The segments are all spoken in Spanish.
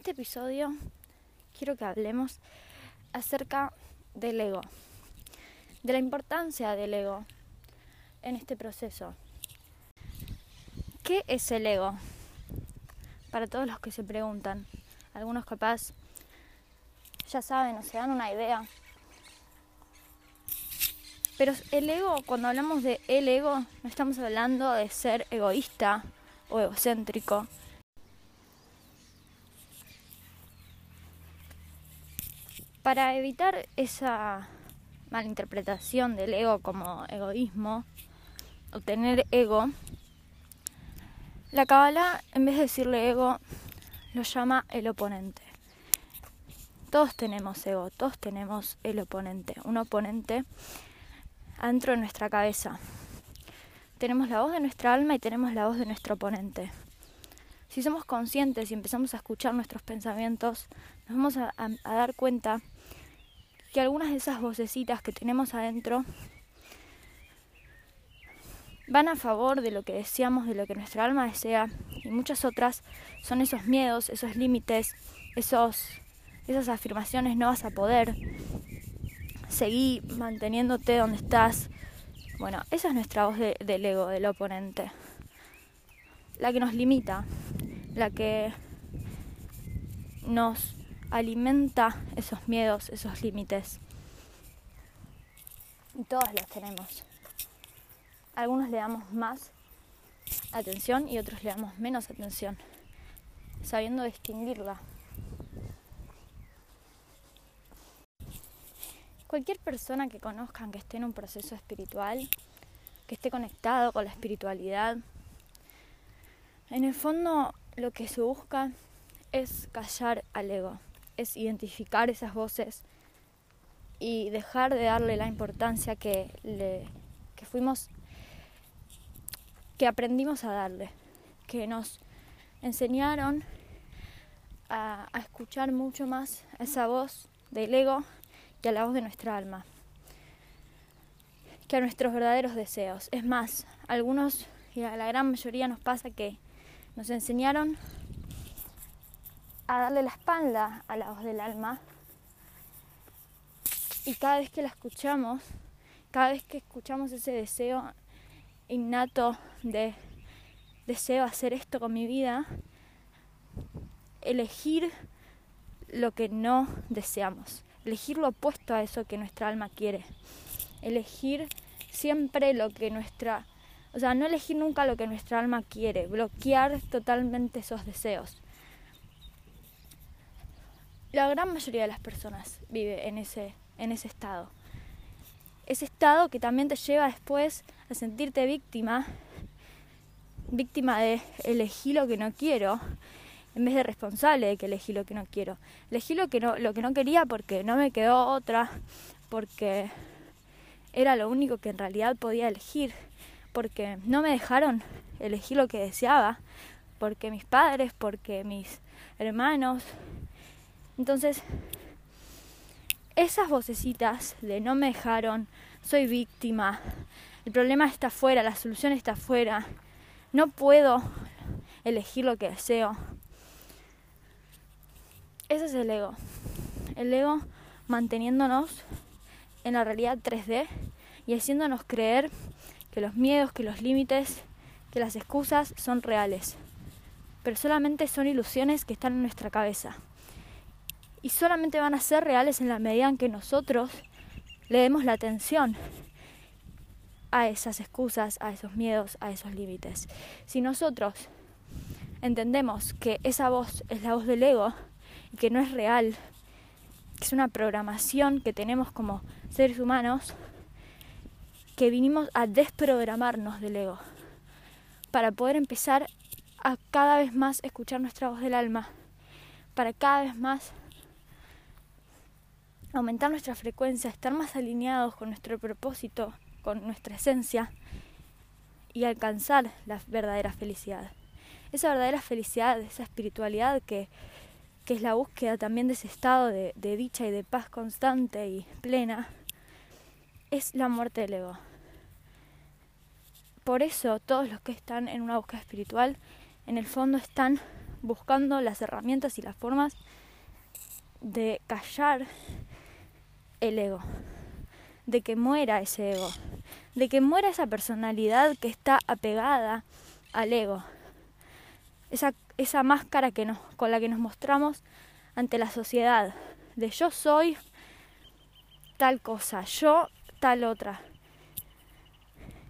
este episodio quiero que hablemos acerca del ego, de la importancia del ego en este proceso. ¿Qué es el ego? Para todos los que se preguntan, algunos capaz ya saben o se dan una idea. Pero el ego, cuando hablamos de el ego, no estamos hablando de ser egoísta o egocéntrico, Para evitar esa malinterpretación del ego como egoísmo o tener ego, la Kabbalah, en vez de decirle ego, lo llama el oponente. Todos tenemos ego, todos tenemos el oponente, un oponente adentro de nuestra cabeza. Tenemos la voz de nuestra alma y tenemos la voz de nuestro oponente. Si somos conscientes y empezamos a escuchar nuestros pensamientos, nos vamos a, a dar cuenta que algunas de esas vocecitas que tenemos adentro van a favor de lo que deseamos, de lo que nuestra alma desea, y muchas otras son esos miedos, esos límites, esos, esas afirmaciones, no vas a poder, seguir manteniéndote donde estás. Bueno, esa es nuestra voz del ego, del oponente, la que nos limita, la que nos alimenta esos miedos, esos límites. Y todos los tenemos. Algunos le damos más atención y otros le damos menos atención, sabiendo distinguirla. Cualquier persona que conozcan que esté en un proceso espiritual, que esté conectado con la espiritualidad, en el fondo lo que se busca es callar al ego es identificar esas voces y dejar de darle la importancia que, le, que fuimos, que aprendimos a darle, que nos enseñaron a, escuchar mucho más esa voz del ego y a la voz de nuestra alma, que a nuestros verdaderos deseos. Es más, algunos y a la gran mayoría nos pasa que nos enseñaron a darle la espalda a la voz del alma. Y cada vez que la escuchamos, cada vez que escuchamos ese deseo innato de deseo hacer esto con mi vida, elegir lo que no deseamos, elegir lo opuesto a eso que nuestra alma quiere, elegir siempre lo que nuestra, o sea, no elegir nunca lo que nuestra alma quiere, bloquear totalmente esos deseos la gran mayoría de las personas vive en ese, en ese estado. Ese estado que también te lleva después a sentirte víctima, víctima de elegir lo que no quiero, en vez de responsable de que elegí lo que no quiero. Elegí lo que no, lo que no quería porque no me quedó otra, porque era lo único que en realidad podía elegir, porque no me dejaron elegir lo que deseaba, porque mis padres, porque mis hermanos, entonces, esas vocecitas de no me dejaron, soy víctima, el problema está afuera, la solución está afuera, no puedo elegir lo que deseo. Ese es el ego. El ego manteniéndonos en la realidad 3D y haciéndonos creer que los miedos, que los límites, que las excusas son reales. Pero solamente son ilusiones que están en nuestra cabeza y solamente van a ser reales en la medida en que nosotros le demos la atención a esas excusas, a esos miedos, a esos límites. Si nosotros entendemos que esa voz es la voz del ego y que no es real, que es una programación que tenemos como seres humanos, que vinimos a desprogramarnos del ego para poder empezar a cada vez más escuchar nuestra voz del alma, para cada vez más aumentar nuestra frecuencia, estar más alineados con nuestro propósito, con nuestra esencia y alcanzar la verdadera felicidad. Esa verdadera felicidad, esa espiritualidad que, que es la búsqueda también de ese estado de, de dicha y de paz constante y plena, es la muerte del ego. Por eso todos los que están en una búsqueda espiritual, en el fondo están buscando las herramientas y las formas de callar el ego, de que muera ese ego, de que muera esa personalidad que está apegada al ego, esa, esa máscara que nos, con la que nos mostramos ante la sociedad, de yo soy tal cosa, yo tal otra.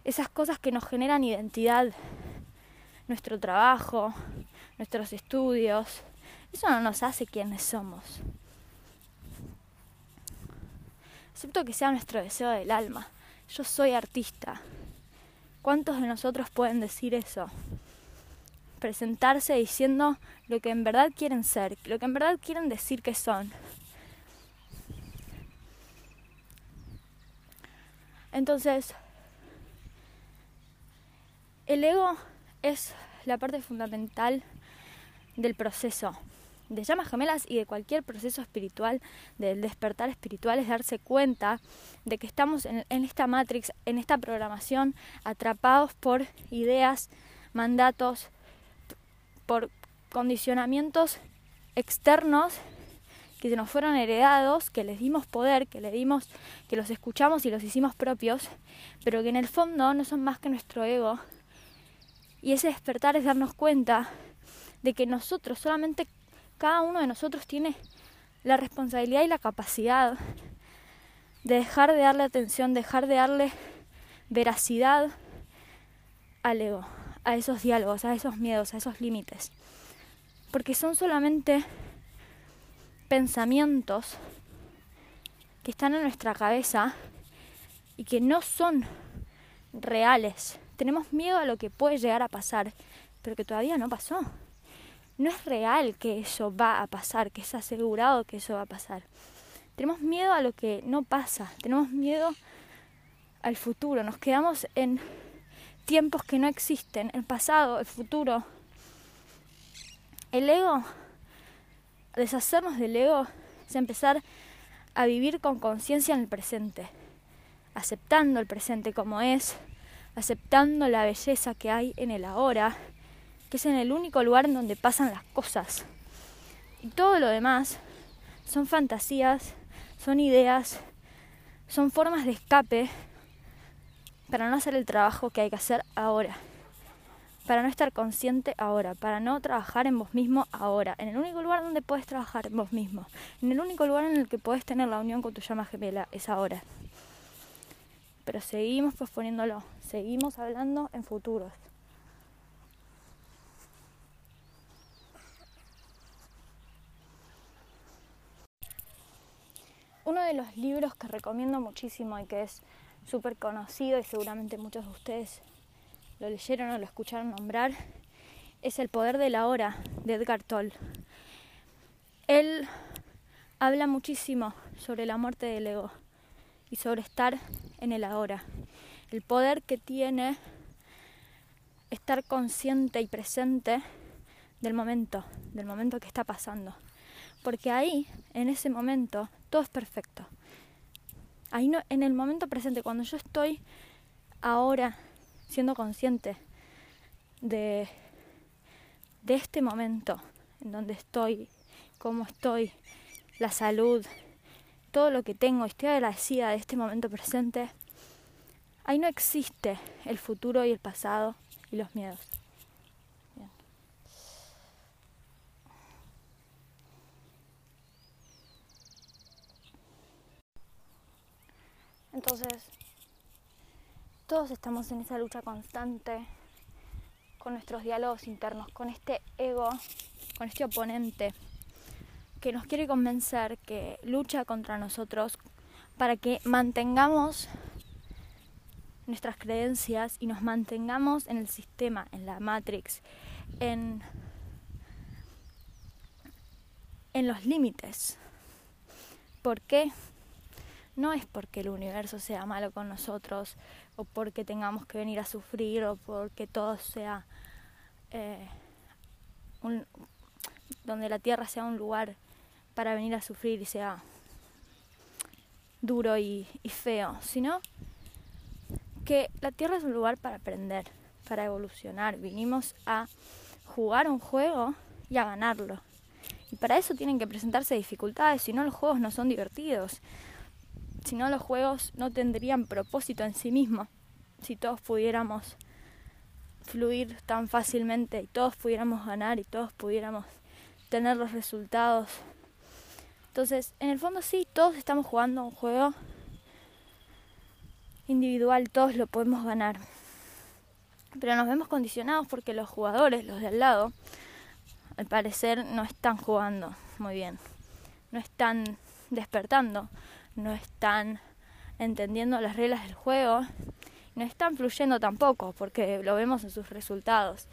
Esas cosas que nos generan identidad, nuestro trabajo, nuestros estudios, eso no nos hace quienes somos. Excepto que sea nuestro deseo del alma. Yo soy artista. ¿Cuántos de nosotros pueden decir eso? Presentarse diciendo lo que en verdad quieren ser, lo que en verdad quieren decir que son. Entonces, el ego es la parte fundamental del proceso de llamas gemelas y de cualquier proceso espiritual, del despertar espiritual, es darse cuenta de que estamos en, esta matrix, en esta programación, atrapados por ideas, mandatos, por condicionamientos externos que nos fueron heredados, que les dimos poder, que le dimos, que los escuchamos y los hicimos propios, pero que en el fondo no son más que nuestro ego. Y ese despertar es darnos cuenta de que nosotros, solamente cada uno de nosotros tiene la responsabilidad y la capacidad de dejar de darle atención, dejar de darle veracidad al ego, a esos diálogos, a esos miedos, a esos límites. Porque son solamente pensamientos que están en nuestra cabeza y que no son reales. Tenemos miedo a lo que puede llegar a pasar, pero que todavía no pasó. No es real que eso va a pasar, que es asegurado que eso va a pasar. Tenemos miedo a lo que no pasa, tenemos miedo al futuro, nos quedamos en tiempos que no existen, el pasado, el futuro. El ego deshacernos del ego es empezar a vivir con conciencia en el presente, aceptando el presente como es, aceptando la belleza que hay en el ahora, que es en el único lugar en donde pasan las cosas. Y todo lo demás son fantasías, son ideas, son formas de escape para no hacer el trabajo que hay que hacer ahora para no estar consciente ahora, para no trabajar en vos mismo ahora, en el único lugar donde puedes trabajar en vos mismo, en el único lugar en el que puedes tener la unión con tu llama gemela, es ahora. Pero seguimos posponiéndolo, seguimos hablando en futuros. Uno de los libros que recomiendo muchísimo y que es súper conocido y seguramente muchos de ustedes lo leyeron o lo escucharon nombrar, es El poder de la hora de Edgar Toll. Él habla muchísimo sobre la muerte del ego y sobre estar en el ahora. El poder que tiene estar consciente y presente del momento, del momento que está pasando. Porque ahí, en ese momento, todo es perfecto. Ahí no, en el momento presente, cuando yo estoy ahora siendo consciente de, de este momento en donde estoy, cómo estoy, la salud, todo lo que tengo, estoy agradecida de este momento presente, ahí no existe el futuro y el pasado y los miedos. Entonces, todos estamos en esa lucha constante con nuestros diálogos internos, con este ego, con este oponente que nos quiere convencer, que lucha contra nosotros para que mantengamos nuestras creencias y nos mantengamos en el sistema, en la matrix, en, en los límites. ¿Por qué? No es porque el universo sea malo con nosotros o porque tengamos que venir a sufrir o porque todo sea eh, donde la tierra sea un lugar para venir a sufrir y sea duro y, y feo, sino que la tierra es un lugar para aprender, para evolucionar. Vinimos a jugar un juego y a ganarlo. Y para eso tienen que presentarse dificultades, si no los juegos no son divertidos. Si no los juegos no tendrían propósito en sí mismos. Si todos pudiéramos fluir tan fácilmente y todos pudiéramos ganar y todos pudiéramos tener los resultados. Entonces, en el fondo sí, todos estamos jugando un juego individual, todos lo podemos ganar. Pero nos vemos condicionados porque los jugadores, los de al lado, al parecer no están jugando muy bien, no están despertando, no están entendiendo las reglas del juego, no están fluyendo tampoco, porque lo vemos en sus resultados.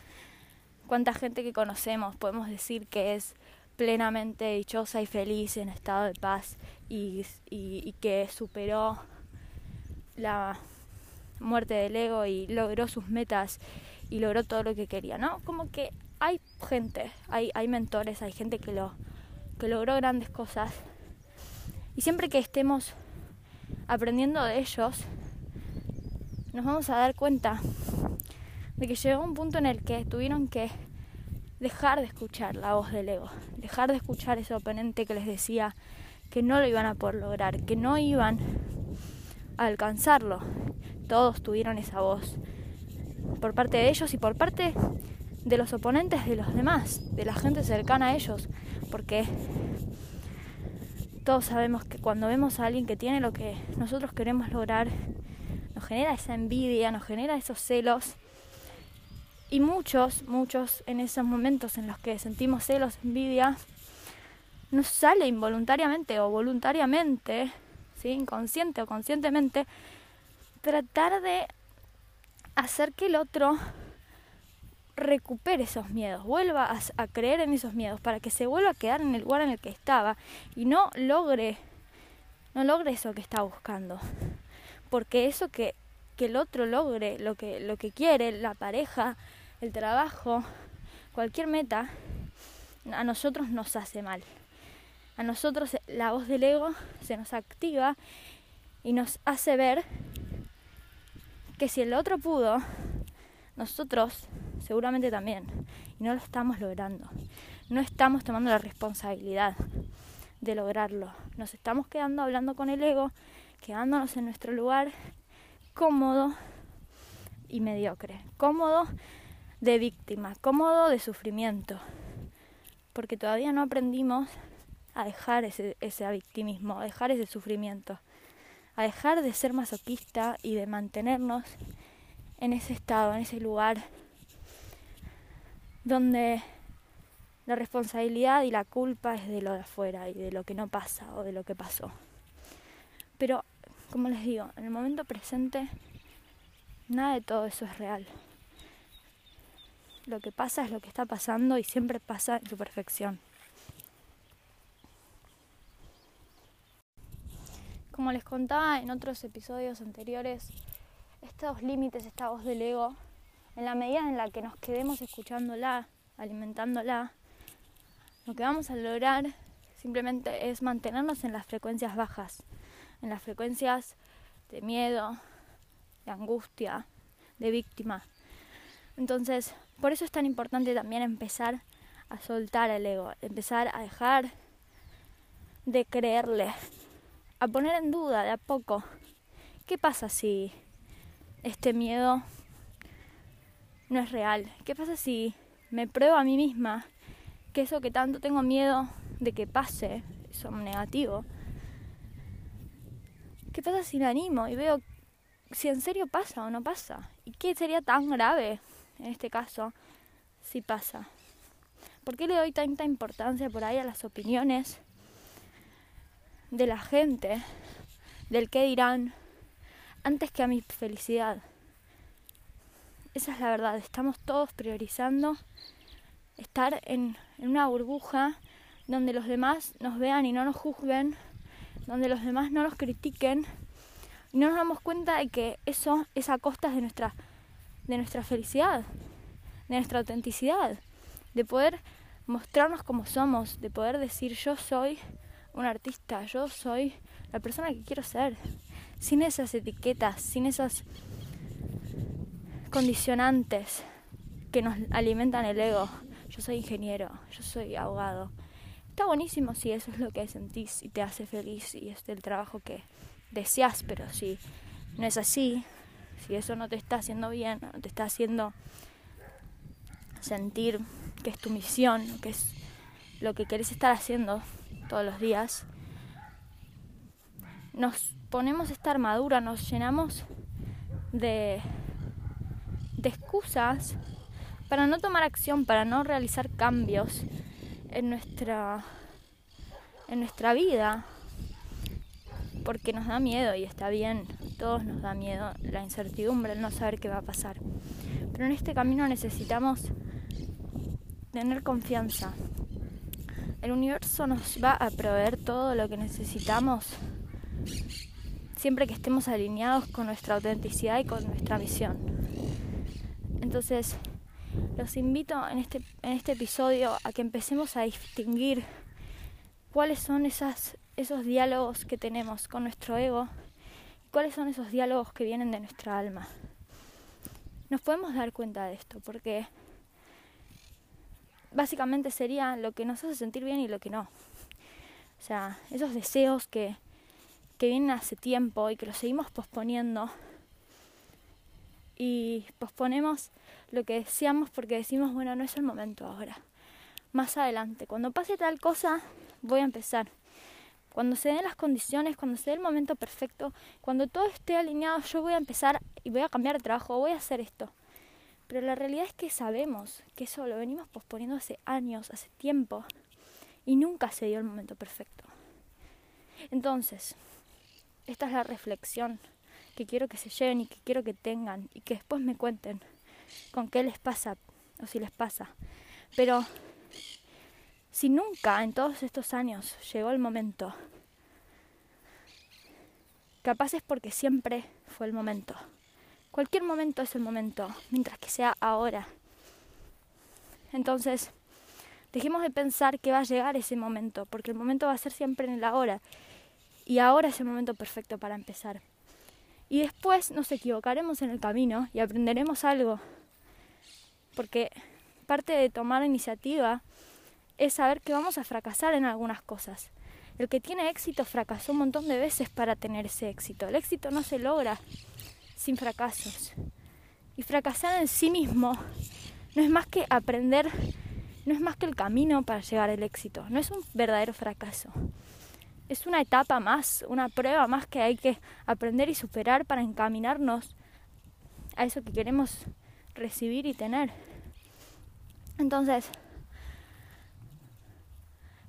¿Cuánta gente que conocemos podemos decir que es plenamente dichosa y feliz en estado de paz y, que superó la muerte del ego y logró sus metas y logró todo lo que quería, ¿no? Como que hay gente, hay, hay mentores, hay gente que, lo, que logró grandes cosas. Y siempre que estemos aprendiendo de ellos, nos vamos a dar cuenta de que llegó un punto en el que tuvieron que dejar de escuchar la voz del ego, dejar de escuchar ese oponente que les decía que no lo iban a poder lograr, que no iban a alcanzarlo. Todos tuvieron esa voz por parte de ellos y por parte de los oponentes de los demás, de la gente cercana a ellos, porque todos sabemos que cuando vemos a alguien que tiene lo que nosotros queremos lograr, nos genera esa envidia, nos genera esos celos. Y muchos, muchos en esos momentos en los que sentimos celos, envidia, nos sale involuntariamente o voluntariamente, ¿sí? inconsciente o conscientemente, tratar de hacer que el otro recupere esos miedos, vuelva a, creer en esos miedos, para que se vuelva a quedar en el lugar en el que estaba y no logre, no logre eso que está buscando. Porque eso que, que el otro logre, lo que, lo que quiere, la pareja, el trabajo, cualquier meta, a nosotros nos hace mal. A nosotros la voz del ego se nos activa y nos hace ver que si el otro pudo, nosotros seguramente también. Y no lo estamos logrando. No estamos tomando la responsabilidad de lograrlo. Nos estamos quedando hablando con el ego, quedándonos en nuestro lugar cómodo y mediocre. Cómodo de víctima, cómodo de sufrimiento. Porque todavía no aprendimos a dejar ese, ese victimismo, a dejar ese sufrimiento, a dejar de ser masoquista y de mantenernos en ese estado, en ese lugar donde la responsabilidad y la culpa es de lo de afuera y de lo que no pasa o de lo que pasó. Pero, como les digo, en el momento presente nada de todo eso es real. Lo que pasa es lo que está pasando y siempre pasa en su perfección. Como les contaba en otros episodios anteriores, estos límites, esta voz del ego, en la medida en la que nos quedemos escuchándola, alimentándola, lo que vamos a lograr simplemente es mantenernos en las frecuencias bajas, en las frecuencias de miedo, de angustia, de víctima. Entonces, por eso es tan importante también empezar a soltar el ego, empezar a dejar de creerle, a poner en duda de a poco, ¿qué pasa si este miedo no es real? ¿Qué pasa si me pruebo a mí misma que eso que tanto tengo miedo de que pase, eso negativo, ¿qué pasa si me animo y veo si en serio pasa o no pasa? ¿Y qué sería tan grave en este caso si pasa? ¿Por qué le doy tanta importancia por ahí a las opiniones de la gente, del qué dirán, antes que a mi felicidad? Esa es la verdad, estamos todos priorizando estar en, una burbuja donde los demás nos vean y no nos juzguen, donde los demás no nos critiquen y no nos damos cuenta de que eso es a costas de nuestra, de nuestra felicidad, de nuestra autenticidad, de poder mostrarnos como somos, de poder decir yo soy un artista, yo soy la persona que quiero ser, sin esas etiquetas, sin esas condicionantes que nos alimentan el ego. yo soy ingeniero, yo soy abogado. Está buenísimo si eso es lo que sentís y te hace feliz y es el trabajo que deseas, pero si no es así, si eso no te está haciendo bien, no te está haciendo sentir que es tu misión, que es lo que querés estar haciendo todos los días, nos ponemos esta armadura, nos llenamos de, excusas para no tomar acción, para no realizar cambios en nuestra, en nuestra vida, porque nos da miedo y está bien, todos nos da miedo la incertidumbre, el no saber qué va a pasar. Pero en este camino necesitamos tener confianza. El universo nos va a proveer todo lo que necesitamos siempre que estemos alineados con nuestra autenticidad y con nuestra misión. Entonces, los invito en este, en este episodio a que empecemos a distinguir cuáles son esos diálogos que tenemos con nuestro ego y cuáles son esos diálogos que vienen de nuestra alma. Nos podemos dar cuenta de esto porque básicamente sería lo que nos hace sentir bien y lo que no. O sea, esos deseos que que vienen hace tiempo y que lo seguimos posponiendo. Y posponemos lo que deseamos porque decimos, bueno, no es el momento ahora. Más adelante, cuando pase tal cosa, voy a empezar. Cuando se den las condiciones, cuando se dé el momento perfecto, cuando todo esté alineado, yo voy a empezar y voy a cambiar de trabajo, voy a hacer esto. Pero la realidad es que sabemos que eso lo venimos posponiendo hace años, hace tiempo, y nunca se dio el momento perfecto. Entonces, esta es la reflexión que quiero que se lleven y que quiero que tengan y que después me cuenten con qué les pasa o si les pasa. Pero si nunca en todos estos años llegó el momento, capaz es porque siempre fue el momento. Cualquier momento es el momento, mientras que sea ahora. Entonces, dejemos de pensar que va a llegar ese momento, porque el momento va a ser siempre en el ahora y ahora es el momento perfecto para empezar. Y después nos equivocaremos en el camino y aprenderemos algo. Porque parte de tomar iniciativa es saber que vamos a fracasar en algunas cosas. El que tiene éxito fracasó un montón de veces para tener ese éxito. El éxito no se logra sin fracasos. Y fracasar en sí mismo no es más que aprender, no es más que el camino para llegar al éxito. No es un verdadero fracaso es una etapa más, una prueba más que hay que aprender y superar para encaminarnos a eso que queremos recibir y tener. Entonces,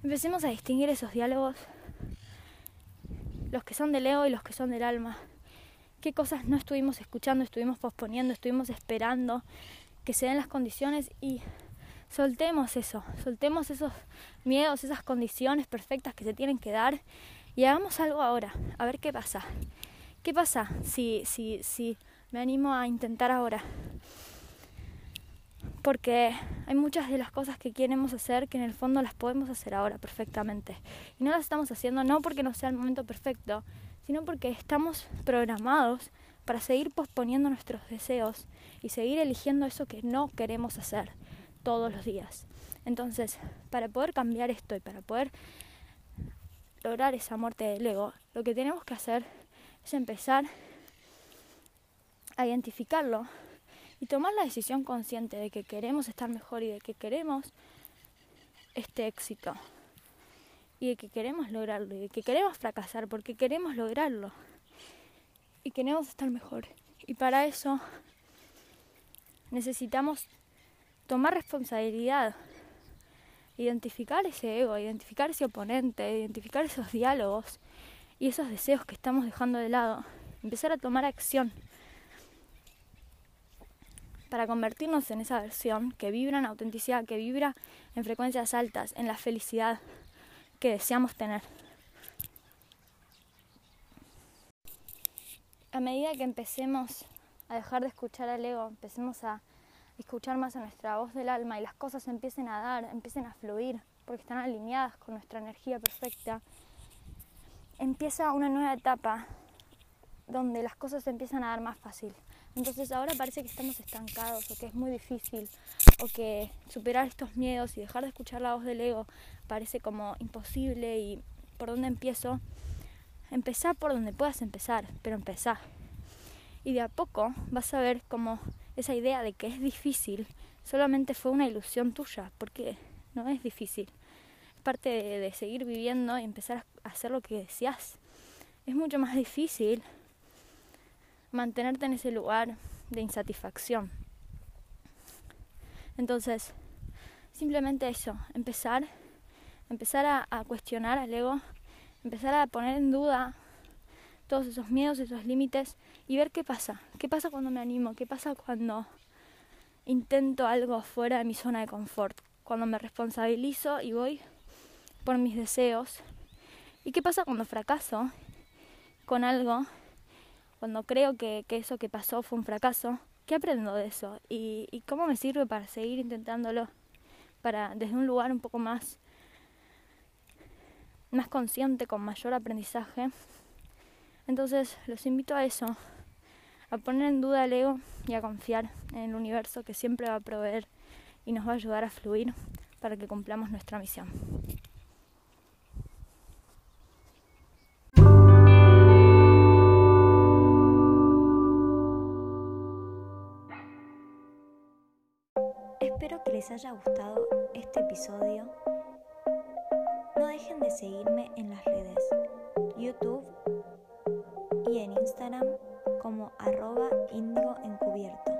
empecemos a distinguir esos diálogos, los que son del ego y los que son del alma. ¿Qué cosas no estuvimos escuchando, estuvimos posponiendo, estuvimos esperando que se den las condiciones y soltemos eso, soltemos esos miedos, esas condiciones perfectas que se tienen que dar y hagamos algo ahora, a ver qué pasa. ¿Qué pasa si, si, si me animo a intentar ahora? Porque hay muchas de las cosas que queremos hacer que en el fondo las podemos hacer ahora perfectamente. Y no las estamos haciendo no porque no sea el momento perfecto, sino porque estamos programados para seguir posponiendo nuestros deseos y seguir eligiendo eso que no queremos hacer todos los días. Entonces, para poder cambiar esto y para poder lograr esa muerte del ego, lo que tenemos que hacer es empezar a identificarlo y tomar la decisión consciente de que queremos estar mejor y de que queremos este éxito y de que queremos lograrlo y de que queremos fracasar porque queremos lograrlo y queremos estar mejor. Y para eso necesitamos tomar responsabilidad, identificar ese ego, identificar ese oponente, identificar esos diálogos y esos deseos que estamos dejando de lado, empezar a tomar acción para convertirnos en esa versión que vibra en autenticidad, que vibra en frecuencias altas, en la felicidad que deseamos tener. A medida que empecemos a dejar de escuchar al ego, empecemos a escuchar más a nuestra voz del alma y las cosas empiecen a dar, empiecen a fluir, porque están alineadas con nuestra energía perfecta, empieza una nueva etapa donde las cosas empiezan a dar más fácil. Entonces ahora parece que estamos estancados o que es muy difícil o que superar estos miedos y dejar de escuchar la voz del ego parece como imposible y por dónde empiezo. Empezar por donde puedas empezar, pero empezar. Y de a poco vas a ver como esa idea de que es difícil solamente fue una ilusión tuya, porque no es difícil. Es parte de, seguir viviendo y empezar a hacer lo que deseas. Es mucho más difícil mantenerte en ese lugar de insatisfacción. Entonces, simplemente eso, empezar, empezar a, a, cuestionar al ego, empezar a poner en duda todos esos miedos, esos límites y ver qué pasa, qué pasa cuando me animo, qué pasa cuando intento algo fuera de mi zona de confort, cuando me responsabilizo y voy por mis deseos. ¿Y qué pasa cuando fracaso con algo cuando creo que, eso que pasó fue un fracaso, ¿qué aprendo de eso? ¿Y, ¿Y, cómo me sirve para seguir intentándolo? Para desde un lugar un poco más, más consciente, con mayor aprendizaje. Entonces los invito a eso, a poner en duda el ego y a confiar en el universo que siempre va a proveer y nos va a ayudar a fluir para que cumplamos nuestra misión. Espero que les haya gustado este episodio. No dejen de seguirme en las redes en Instagram como arroba índigo encubierto.